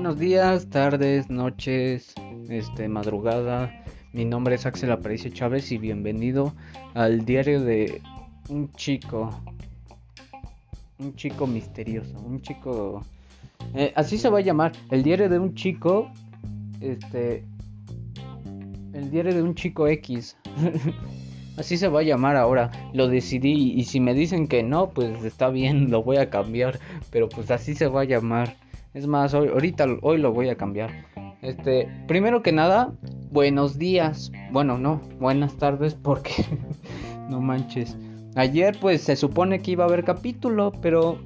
Buenos días, tardes, noches, este, madrugada. Mi nombre es Axel Aparicio Chávez y bienvenido al diario de un chico. Un chico misterioso, un chico... eh, así se va a llamar, el diario de un chico... Este... El diario de un chico X. Así se va a llamar ahora. Lo decidí y si me dicen que no, pues está bien, lo voy a cambiar. Pero pues así se va a llamar. Es más, ahorita hoy lo voy a cambiar. Este, primero que nada, buenos días. Bueno, no, buenas tardes porque no manches. Ayer pues se supone que iba a haber capítulo, pero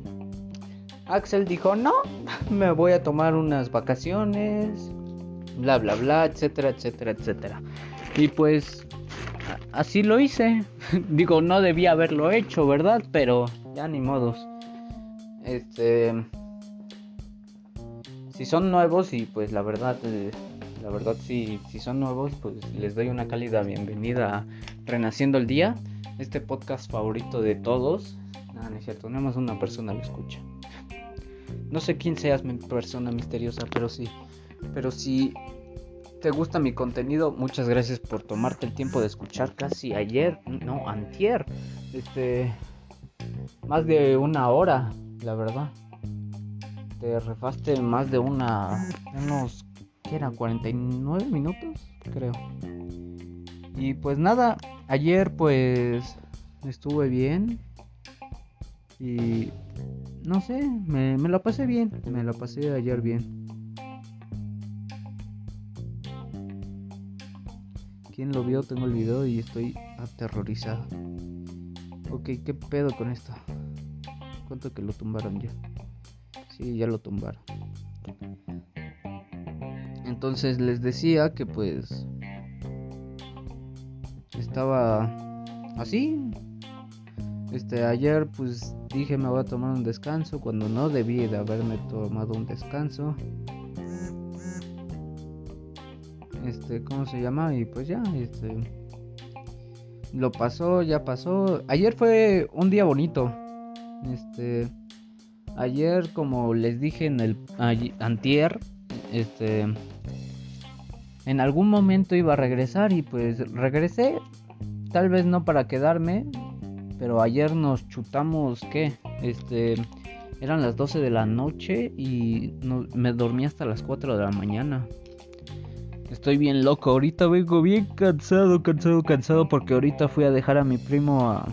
Axel dijo, "No, me voy a tomar unas vacaciones." Bla bla bla, etcétera, etcétera, etcétera. Y pues así lo hice. Digo, no debía haberlo hecho, ¿verdad? Pero ya ni modos. Este si son nuevos y pues la verdad eh, la verdad si, si son nuevos pues les doy una cálida bienvenida a Renaciendo el Día, este podcast favorito de todos. No, no es cierto, nada más una persona lo escucha. No sé quién seas mi persona misteriosa, pero sí. Pero si te gusta mi contenido, muchas gracias por tomarte el tiempo de escuchar casi ayer, no, antier. Este más de una hora, la verdad te refaste más de una. unos. ¿qué eran? 49 minutos, creo. Y pues nada, ayer pues estuve bien. Y. no sé, me, me la pasé bien. Me la pasé ayer bien. ¿Quién lo vio? Tengo el video y estoy aterrorizado. Ok, ¿qué pedo con esto? ¿Cuánto que lo tumbaron ya? Sí, ya lo tumbaron. Entonces les decía que pues estaba así. Este ayer pues dije me voy a tomar un descanso cuando no debí de haberme tomado un descanso. Este, ¿cómo se llama? Y pues ya, este lo pasó, ya pasó. Ayer fue un día bonito. Este Ayer, como les dije en el antier, este en algún momento iba a regresar y pues regresé, tal vez no para quedarme, pero ayer nos chutamos ¿qué? Este eran las 12 de la noche y me dormí hasta las 4 de la mañana. Estoy bien loco, ahorita vengo bien cansado, cansado, cansado porque ahorita fui a dejar a mi primo a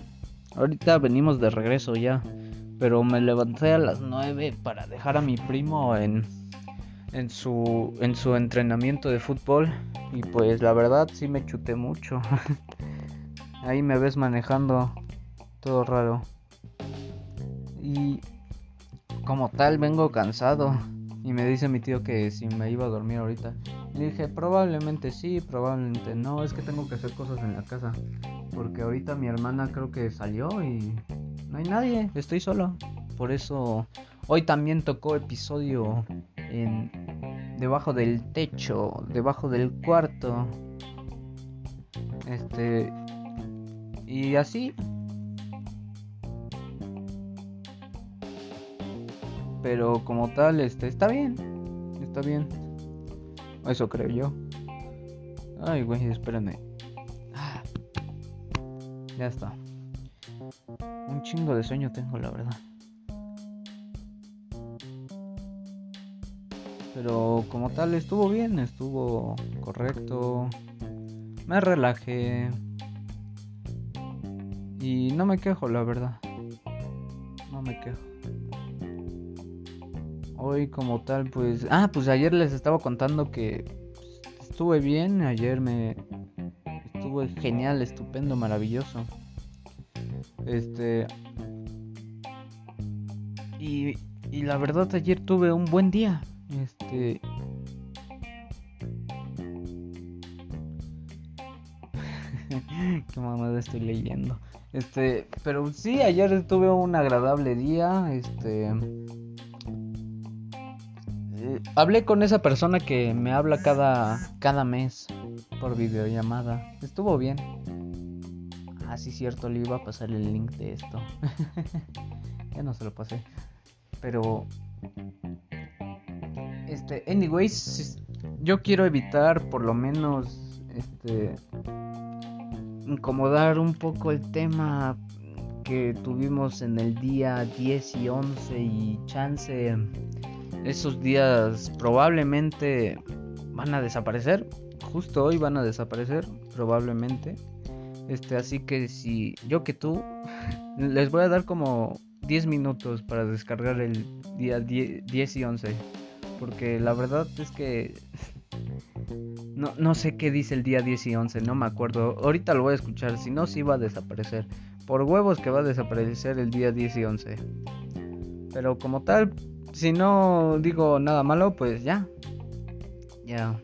ahorita venimos de regreso ya pero me levanté a las 9 para dejar a mi primo en, en, su, en su entrenamiento de fútbol y pues la verdad sí me chuté mucho. Ahí me ves manejando todo raro. Y como tal vengo cansado y me dice mi tío que si me iba a dormir ahorita. Le dije, probablemente sí, probablemente no, es que tengo que hacer cosas en la casa. Porque ahorita mi hermana creo que salió y no hay nadie, estoy solo. Por eso hoy también tocó episodio en debajo del techo, debajo del cuarto. Este y así pero como tal este está bien. Está bien. Eso creo yo. Ay, güey, espérame. Ah. Ya está. Un chingo de sueño tengo, la verdad. Pero como tal estuvo bien, estuvo correcto. Me relajé. Y no me quejo, la verdad. No me quejo. Hoy como tal, pues... Ah, pues ayer les estaba contando que estuve bien. Ayer me... Estuve genial, estupendo, maravilloso. Este. Y, y la verdad, ayer tuve un buen día. Este. Qué mamada estoy leyendo. Este, pero sí, ayer tuve un agradable día. Este. Eh, hablé con esa persona que me habla cada, cada mes por videollamada. Estuvo bien. Ah, sí, cierto, le iba a pasar el link de esto. ya no se lo pasé. Pero Este, anyways, yo quiero evitar por lo menos este incomodar un poco el tema que tuvimos en el día 10 y 11 y chance esos días probablemente van a desaparecer justo hoy van a desaparecer probablemente este así que si yo que tú les voy a dar como 10 minutos para descargar el día 10 y 11 porque la verdad es que no, no sé qué dice el día 10 y 11, no me acuerdo. Ahorita lo voy a escuchar, si no, sí va a desaparecer. Por huevos que va a desaparecer el día 10 y 11. Pero como tal, si no digo nada malo, pues ya. Ya.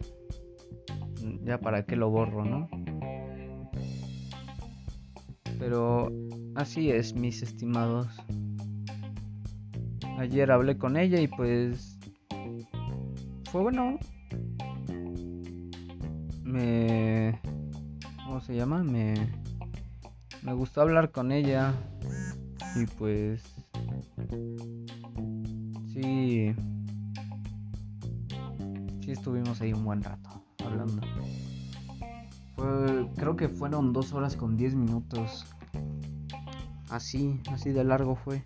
Ya para qué lo borro, ¿no? Pero así es, mis estimados. Ayer hablé con ella y pues fue bueno. Me ¿cómo se llama? Me me gustó hablar con ella y pues sí sí estuvimos ahí un buen rato hablando. Fue, creo que fueron dos horas con diez minutos. Así, así de largo fue.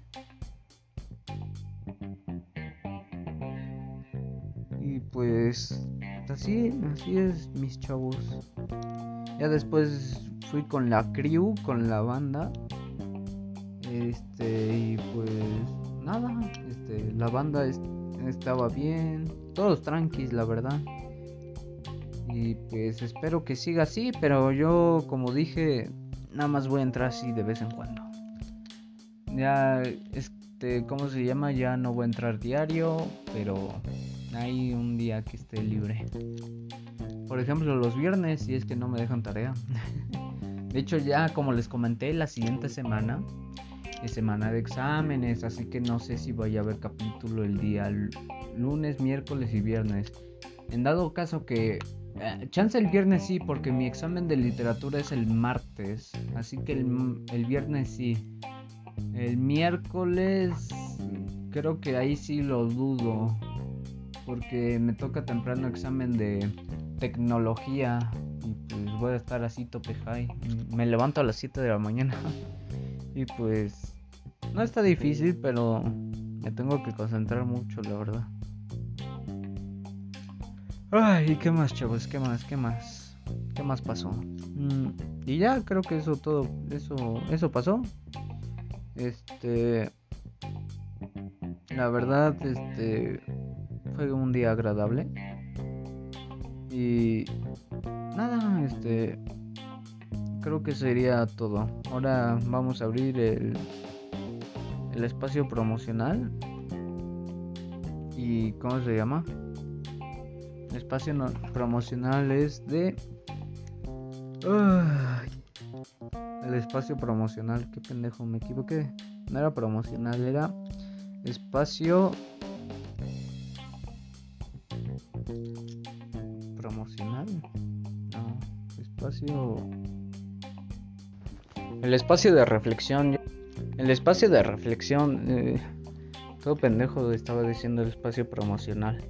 Y pues así, así es mis chavos. Ya después fui con la crew, con la banda. Este, y pues nada, este, la banda estaba bien, todos tranquis, la verdad. Y pues espero que siga así, pero yo como dije, nada más voy a entrar así de vez en cuando. Ya, este, ¿cómo se llama? Ya no voy a entrar diario, pero hay un día que esté libre. Por ejemplo, los viernes, si es que no me dejan tarea. de hecho, ya como les comenté, la siguiente semana es semana de exámenes, así que no sé si vaya a haber capítulo el día lunes, miércoles y viernes. En dado caso que eh, chance el viernes sí, porque mi examen de literatura es el martes. Así que el, el, viernes sí. El miércoles creo que ahí sí lo dudo. Porque me toca temprano examen de tecnología. Y pues voy a estar así tope high. Me levanto a las 7 de la mañana. Y pues no está difícil, pero me tengo que concentrar mucho, la verdad. Ay, ¿qué más, chavos? ¿Qué más? ¿Qué más? ¿Qué más pasó? Mm, y ya creo que eso todo, eso, eso pasó. Este, la verdad, este, fue un día agradable. Y nada, este, creo que sería todo. Ahora vamos a abrir el, el espacio promocional. ¿Y cómo se llama? Espacio promocional es de... el espacio promocional, qué pendejo, me equivoqué. No era promocional, era espacio promocional. No, espacio el espacio de reflexión. El espacio de reflexión. Eh, todo pendejo estaba diciendo el espacio promocional.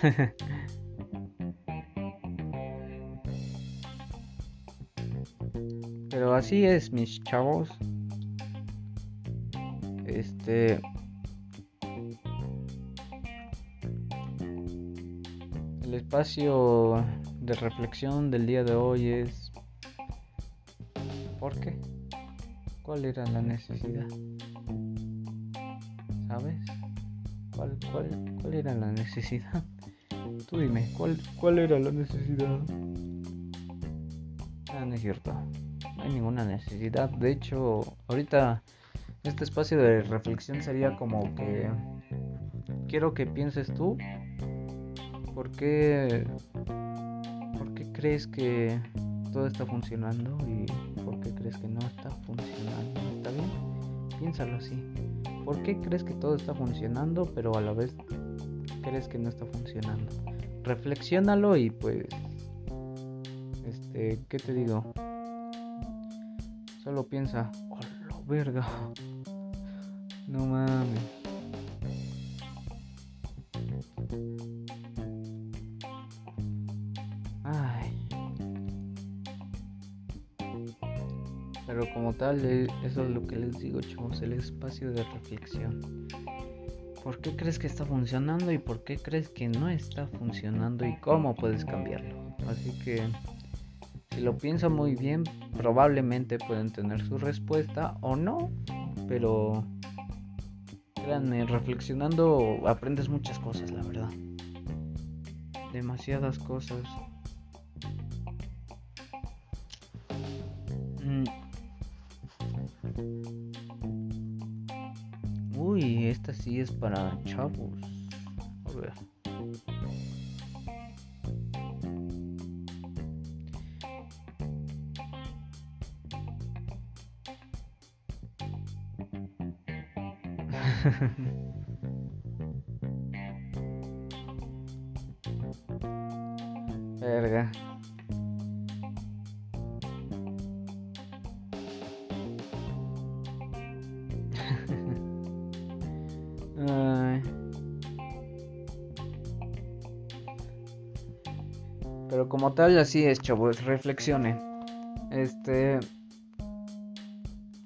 Pero así es, mis chavos. Este. El espacio de reflexión del día de hoy es ¿Por qué? ¿Cuál era la necesidad? ¿Sabes? ¿Cuál, cuál, cuál era la necesidad? Tú dime, ¿cuál, cuál era la necesidad? Ah, no es cierto. No hay ninguna necesidad. De hecho, ahorita este espacio de reflexión sería como que quiero que pienses tú por qué por qué crees que todo está funcionando y por qué crees que no está funcionando. ¿Está bien? Piénsalo así. ¿Por qué crees que todo está funcionando pero a la vez crees que no está funcionando. Reflexiónalo y pues este, ¿qué te digo? Solo piensa, oh, lo verga. No mames. Ay. Pero como tal, eh, eso es lo que les digo, chavos, el espacio de reflexión. ¿Por qué crees que está funcionando y por qué crees que no está funcionando y cómo puedes cambiarlo? Así que si lo piensan muy bien, probablemente pueden tener su respuesta o no, pero créanme, reflexionando aprendes muchas cosas, la verdad. Demasiadas cosas. Uy, esta sí es para chavos. A ver. Tal, así es, chavos. Reflexione. Este.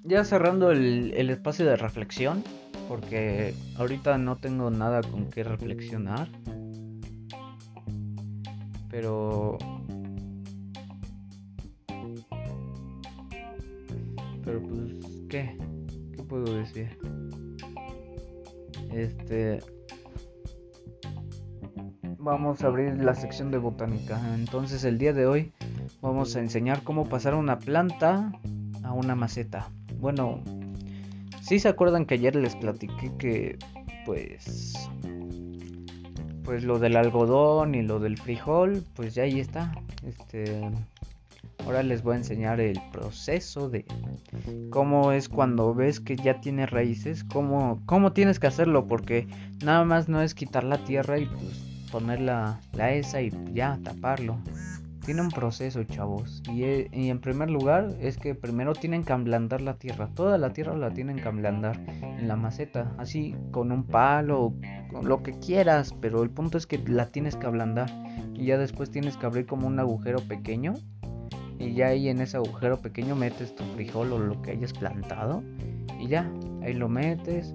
Ya cerrando el, el espacio de reflexión porque ahorita no tengo nada con qué reflexionar. Pero... Pero pues, ¿qué? ¿Qué puedo decir? Este... Vamos a abrir la sección de botánica. Entonces el día de hoy vamos a enseñar cómo pasar una planta a una maceta. Bueno, si se acuerdan que ayer les platiqué que pues pues lo del algodón y lo del frijol, pues ya ahí está. Este ahora les voy a enseñar el proceso de cómo es cuando ves que ya tiene raíces, cómo cómo tienes que hacerlo porque nada más no es quitar la tierra y pues poner la, la esa y ya taparlo tiene un proceso, chavos. E, y, en primer lugar es que primero tienen que ablandar la tierra. Toda la tierra la tienen que ablandar en la maceta. Así con un palo, con lo que quieras. Pero el punto es que la tienes que ablandar. Y ya después tienes que abrir como un agujero pequeño. Y ya ahí en ese agujero pequeño metes tu frijol o lo que hayas plantado. Y ya, ahí lo metes.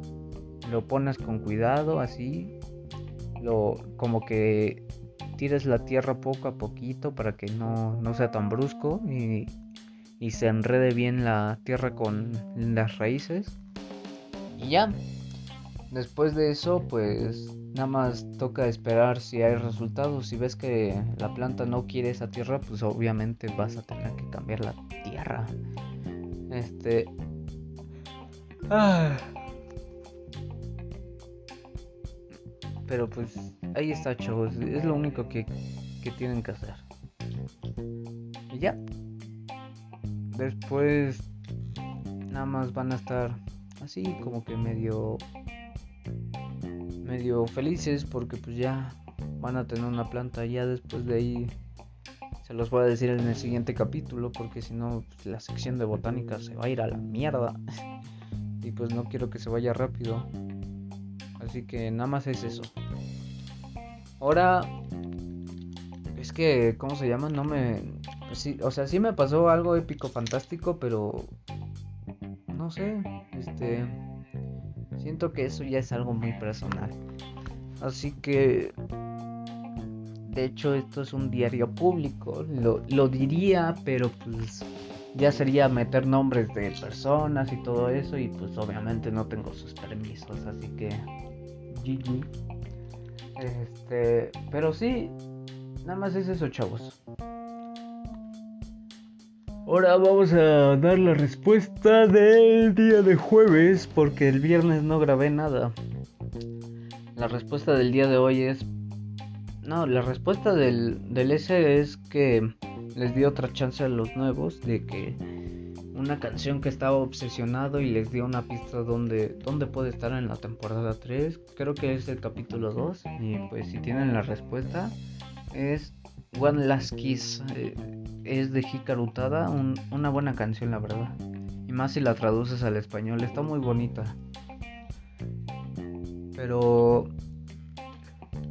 Lo pones con cuidado así. Lo como que tires la tierra poco a poquito para que no, sea tan brusco y, y, se enrede bien la tierra con las raíces. Y ya, después de eso pues nada más toca esperar si hay resultados. Si ves que la planta no quiere esa tierra pues obviamente vas a tener que cambiar la tierra. Este... Ah. Pero pues ahí está, chavos. Es lo único que, tienen que hacer. Y ya. Después nada más van a estar así como que medio medio felices porque pues ya van a tener una planta ya después de ahí se los voy a decir en el siguiente capítulo porque si no pues, la sección de botánica se va a ir a la mierda y pues no quiero que se vaya rápido así que nada más es eso Ahora, es que, ¿cómo se llama? No me... Sí, o sea, sí me pasó algo épico, fantástico, pero... No sé, este... Siento que eso ya es algo muy personal. Así que... De hecho, esto es un diario público. Lo, lo diría, pero pues ya sería meter nombres de personas y todo eso y pues obviamente no tengo sus permisos, así que GG. Este, pero sí, nada más es eso, chavos. Ahora vamos a dar la respuesta del día de jueves, porque el viernes no grabé nada. La respuesta del día de hoy es... No, la respuesta del, del S es que les di otra chance a los nuevos de que una canción que estaba obsesionado y les dio una pista donde, donde puede estar en la temporada 3. Creo que es el capítulo 2. Y pues si tienen la respuesta, es One Last Kiss. Eh, es de Hikarutada, una buena canción la verdad. Y más si la traduces al español, está muy bonita. Pero...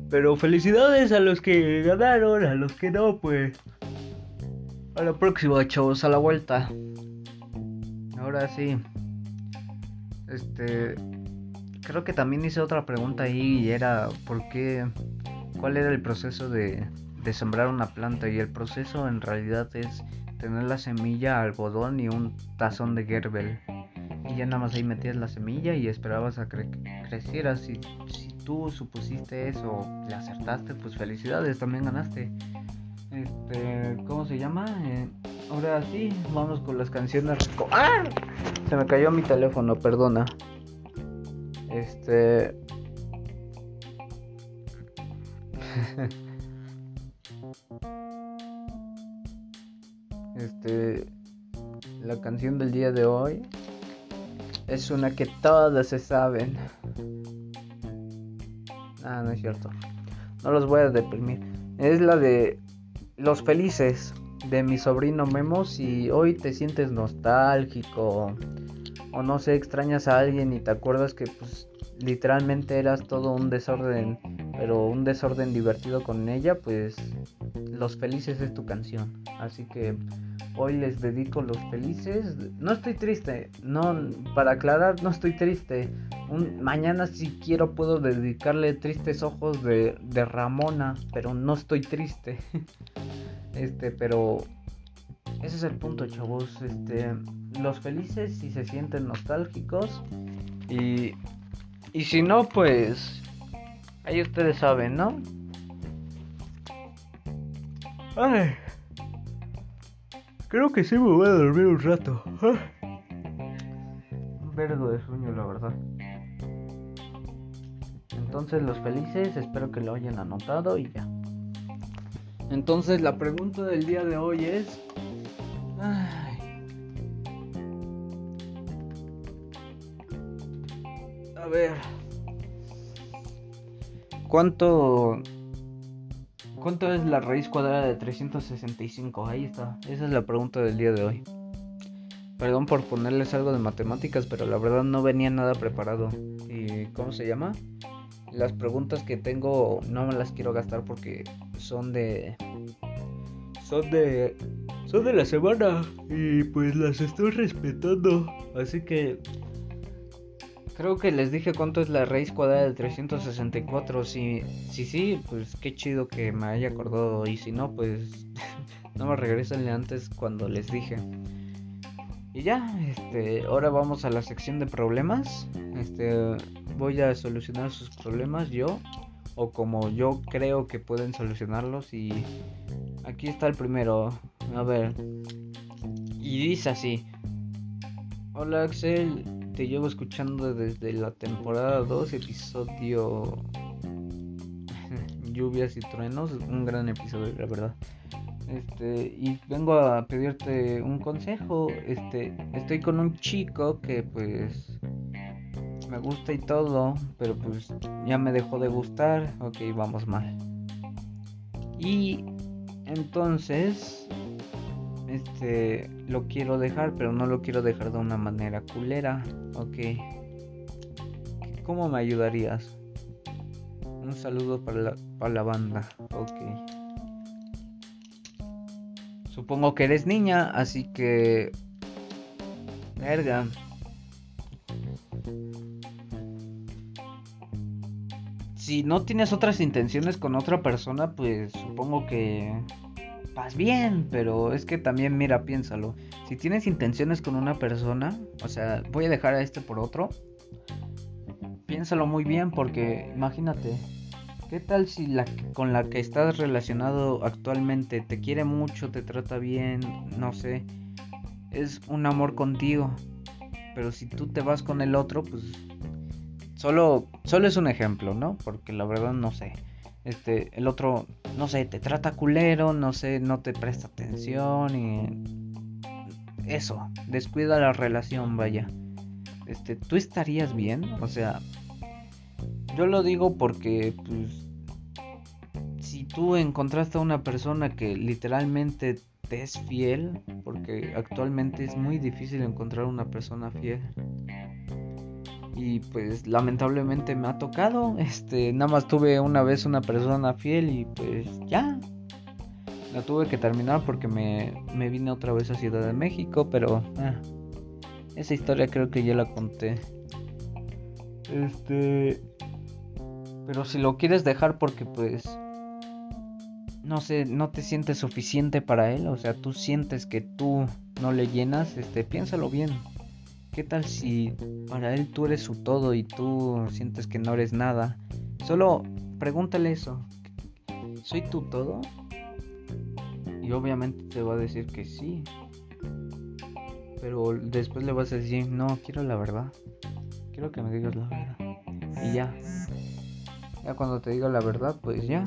Pero felicidades a los que ganaron, a los que no, pues... A la próxima, chavos, a la vuelta. Ahora sí. Este. Creo que también hice otra pregunta ahí y era: ¿por qué? ¿Cuál era el proceso de, de sembrar una planta? Y el proceso en realidad es tener la semilla, algodón y un tazón de Gerber. Y ya nada más ahí metías la semilla y esperabas a que creciera. Si, si tú supusiste eso, le acertaste, pues felicidades, también ganaste. Este, ¿cómo se llama? Eh, ahora sí, vamos con las canciones. ¡Ah! Se me cayó mi teléfono, perdona. Este. este. La canción del día de hoy es una que todas se saben. Ah, no es cierto. No los voy a deprimir. Es la de Los Felices de mi sobrino Memo. Si hoy te sientes nostálgico o no sé, extrañas a alguien y te acuerdas que pues literalmente eras todo un desorden, pero un desorden divertido con ella, pues Los Felices es tu canción. Así que hoy les dedico Los Felices. No estoy triste, no, para aclarar, no estoy triste. Mañana si quiero puedo dedicarle Tristes Ojos de, de Ramona, pero no estoy triste. este, pero ese es el punto, chavos. Este, los felices si se sienten nostálgicos y y si no, pues ahí ustedes saben, ¿no? Ay. Creo que sí me voy a dormir un rato. Un vergo de sueño, la verdad. Entonces los felices, espero que lo hayan anotado y ya. Entonces la pregunta del día de hoy es... Ay. A ver. ¿Cuánto... ¿Cuánto es la raíz cuadrada de 365? Ahí está. Esa es la pregunta del día de hoy. Perdón por ponerles algo de matemáticas, pero la verdad no venía nada preparado. ¿Y cómo se llama? Las preguntas que tengo no me las quiero gastar porque son de son de son de la semana y pues las estoy respetando. Así que creo que les dije cuánto es la raíz cuadrada de 364. Si sí, sí, pues qué chido que me haya acordado y si no, pues no me regresen antes cuando les dije. Y ya, este, ahora vamos a la sección de problemas. Este, voy a solucionar sus problemas yo o como yo creo que pueden solucionarlos y aquí está el primero. A ver. Y dice así. Hola Axel, te llevo escuchando desde la temporada 2, episodio Lluvias y truenos, un gran episodio, la verdad. Este, y vengo a pedirte un consejo. Este, estoy con un chico que pues me gusta y todo, pero pues ya me dejó de gustar. Ok, vamos mal. Y entonces, este, lo quiero dejar, pero no lo quiero dejar de una manera culera. Ok. ¿Cómo me ayudarías? Un saludo para la, para la banda. Ok. Supongo que eres niña, así que... Verga. Si no tienes otras intenciones con otra persona, pues supongo que vas bien, pero es que también mira, piénsalo. Si tienes intenciones con una persona, o sea, voy a dejar a este por otro. Piénsalo muy bien porque imagínate, ¿qué tal si la con la que estás relacionado actualmente te quiere mucho, te trata bien, no sé, es un amor contigo? Pero si tú te vas con el otro, pues solo solo es un ejemplo, ¿no? Porque la verdad no sé. Este, el otro, no sé, te trata culero, no sé, no te presta atención y eso, descuida la relación, vaya. Este, tú estarías bien, o sea, yo lo digo porque pues si tú encontraste a una persona que literalmente te es fiel, porque actualmente es muy difícil encontrar una persona fiel. Y pues lamentablemente me ha tocado, este, nada más tuve una vez una persona fiel y pues ya. La tuve que terminar porque me, me vine otra vez a Ciudad de México, pero... Ah, Esa historia creo que ya la conté. Este... Pero si lo quieres dejar porque pues... No sé, no te sientes suficiente para él. O sea, tú sientes que tú no le llenas. Este, piénsalo bien. ¿Qué tal si para él tú eres su todo y tú sientes que no eres nada? Solo pregúntale eso. ¿Soy tu todo? Y obviamente te va a decir que sí. Pero después le vas a decir, no, quiero la verdad. Quiero que me digas la verdad. Y ya. Ya cuando te diga la verdad, pues ya.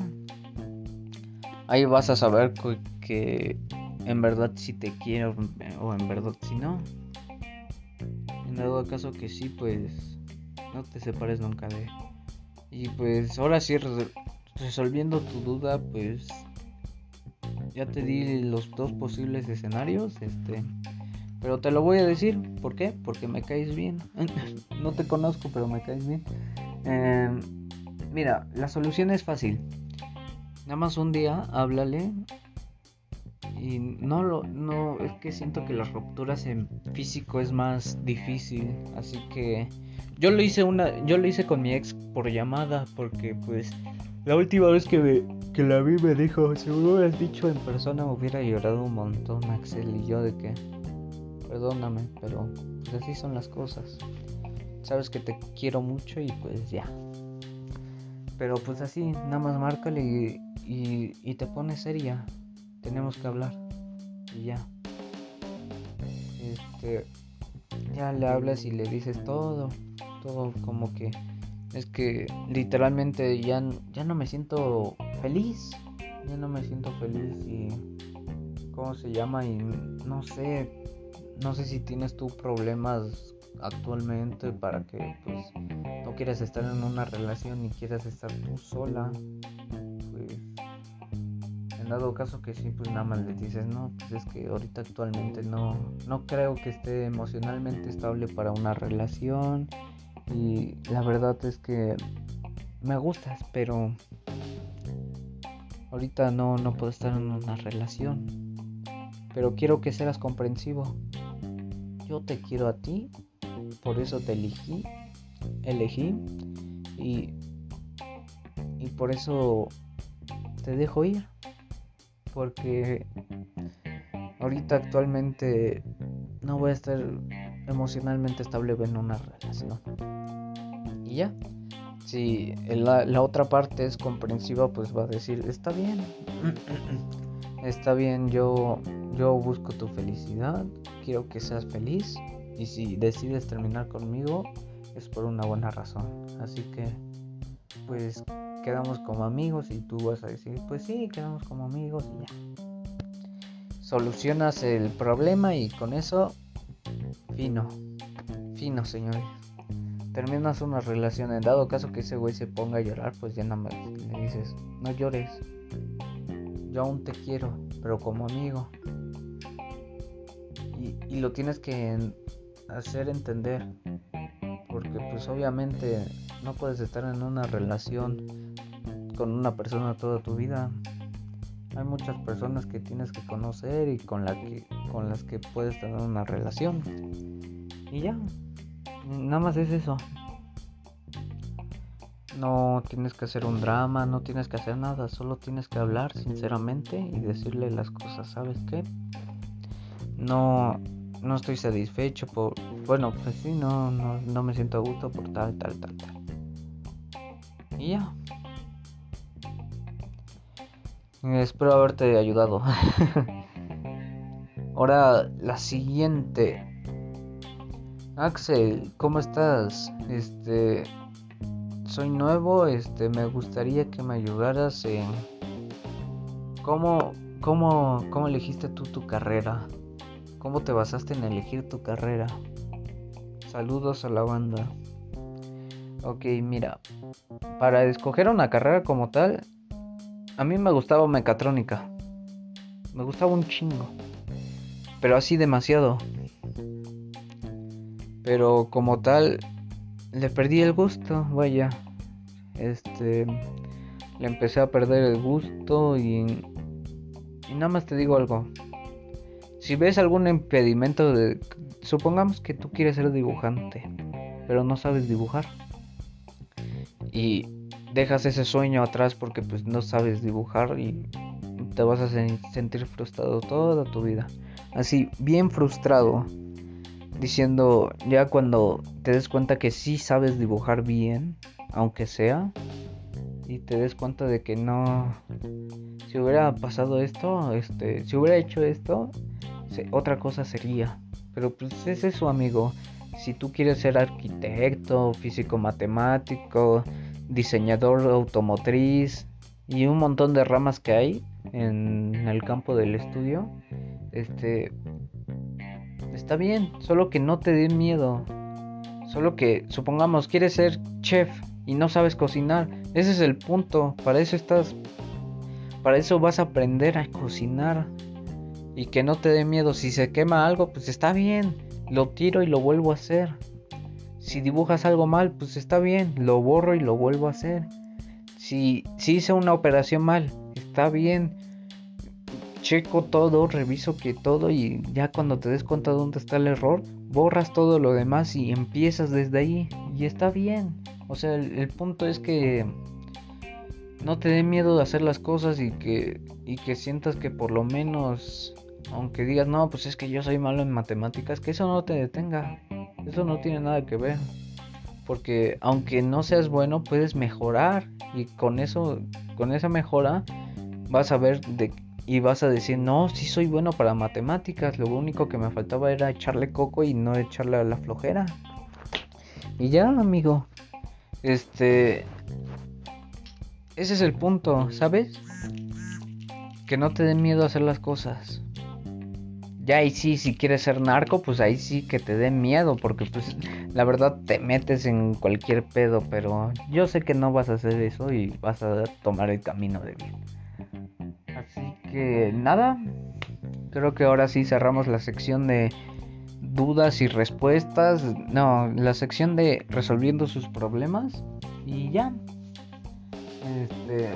Ahí vas a saber que, en verdad si te quiero o en verdad si no. Dado caso que sí, pues no te separes nunca de. Y pues ahora sí, resolviendo tu duda, pues ya te di los dos posibles escenarios. Este. Pero te lo voy a decir, ¿por qué? Porque me caes bien. no te conozco, pero me caes bien. Em, mira, la solución es fácil. Nada más un día háblale. Y no lo, no, es que siento que las rupturas en físico es más difícil. Así que yo lo hice una, yo lo hice con mi ex por llamada, porque pues la última vez que, que la vi me dijo, si me hubieras dicho en persona me hubiera llorado un montón, Axel, y yo de qué perdóname, pero pues así son las cosas. Sabes que te quiero mucho y pues ya. Pero pues así, nada más márcale y, y, te pones seria. Tenemos que hablar. Y ya. Este. Ya le hablas y le dices todo. Todo como que. Es que literalmente ya, ya no me siento feliz. Ya no me siento feliz y. ¿Cómo se llama? Y no sé no sé si tienes tú problemas actualmente para que pues no quieras estar en una relación ni quieras estar tú sola dado caso que sí pues nada más le dices no pues es que ahorita actualmente no no creo que esté emocionalmente estable para una relación y la verdad es que me gustas pero ahorita no no puedo estar en una relación. Pero quiero que seas comprensivo. Yo te quiero a ti, por eso te elegí, elegí y, y por eso te dejo ir, porque ahorita actualmente no voy a estar emocionalmente estable en una relación. Y ya, si la, la otra parte es comprensiva, pues va a decir, está bien, está bien, yo, yo busco tu felicidad, quiero que seas feliz y si decides terminar conmigo es por una buena razón. Así que pues quedamos como amigos y tú vas a decir, pues sí, quedamos como amigos y ya. Solucionas el problema y con eso, fino, fino señores. Terminas una relación, en dado caso que ese güey se ponga a llorar, pues ya nada más le dices, no llores, yo aún te quiero, pero como amigo y, lo tienes que hacer entender porque pues obviamente no puedes estar en una relación con una persona toda tu vida hay muchas personas que tienes que conocer y con la que con las que puedes tener una relación y ya nada más es eso no tienes que hacer un drama no tienes que hacer nada solo tienes que hablar sinceramente y decirle las cosas sabes qué no, no estoy satisfecho por, bueno, pues sí, no, no, no me siento a gusto por tal, tal, tal, tal. Y ya. Espero haberte ayudado. Ahora la siguiente. Axel, ¿cómo estás? Este soy nuevo, este me gustaría que me ayudaras en cómo cómo cómo elegiste tú tu carrera. ¿Cómo te basaste en elegir tu carrera? Saludos a la banda. Ok, mira, para escoger una carrera como tal, a mí me gustaba mecatrónica. Me gustaba un chingo. Pero así demasiado. Pero como tal, le perdí el gusto, vaya. Este, le empecé a perder el gusto y... Y nada más te digo algo si ves algún impedimento de, supongamos que tú quieres ser dibujante, pero no sabes dibujar. Y dejas ese sueño atrás porque pues no sabes dibujar y te vas a sentir frustrado toda tu vida. Así, bien frustrado. Diciendo, ya cuando te des cuenta que sí sabes dibujar bien, aunque sea, y te des cuenta de que no, si hubiera pasado esto, este, si hubiera hecho esto, otra cosa sería. Pero pues es su amigo. Si tú quieres ser arquitecto, físico matemático, diseñador automotriz y un montón de ramas que hay en el campo del estudio, este está bien, solo que no te den miedo. Solo que supongamos quieres ser chef y no sabes cocinar, ese es el punto, para eso estás para eso vas a aprender a cocinar y que no te dé miedo. Si se quema algo, pues está bien, lo tiro y lo vuelvo a hacer. Si dibujas algo mal, pues está bien, lo borro y lo vuelvo a hacer. Si, si hice una operación mal, está bien. Checo todo, reviso que todo y ya cuando te des cuenta de dónde está el error, borras todo lo demás y empiezas desde ahí y está bien. O sea, el, punto es que no te dé miedo de hacer las cosas y que, y que sientas que por lo menos, aunque digas, no, pues es que yo soy malo en matemáticas, que eso no te detenga. Eso no tiene nada que ver. Porque aunque no seas bueno, puedes mejorar. Y con eso, con esa mejora, vas a ver de, y vas a decir, no, sí soy bueno para matemáticas. Lo único que me faltaba era echarle coco y no echarle a la flojera. Y ya, amigo. Este. Ese es el punto, ¿sabes? Que no te den miedo a hacer las cosas. Ya ahí sí, si quieres ser narco, pues ahí sí que te den miedo, porque pues la verdad te metes en cualquier pedo, pero yo sé que no vas a hacer eso y vas a tomar el camino de bien. Así que nada, creo que ahora sí cerramos la sección de dudas y respuestas, no, la sección de resolviendo sus problemas y ya. Este,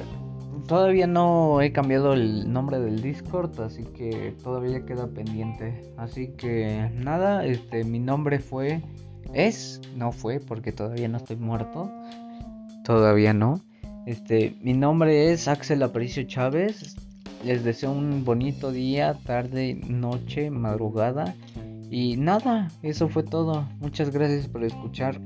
todavía no he cambiado el nombre del Discord, así que todavía queda pendiente. Así que nada, este mi nombre fue es, no fue porque todavía no estoy muerto. Todavía no. Este, mi nombre es Axel Aparicio Chávez. Les deseo un bonito día, tarde, noche, madrugada y nada, eso fue todo. Muchas gracias por escuchar.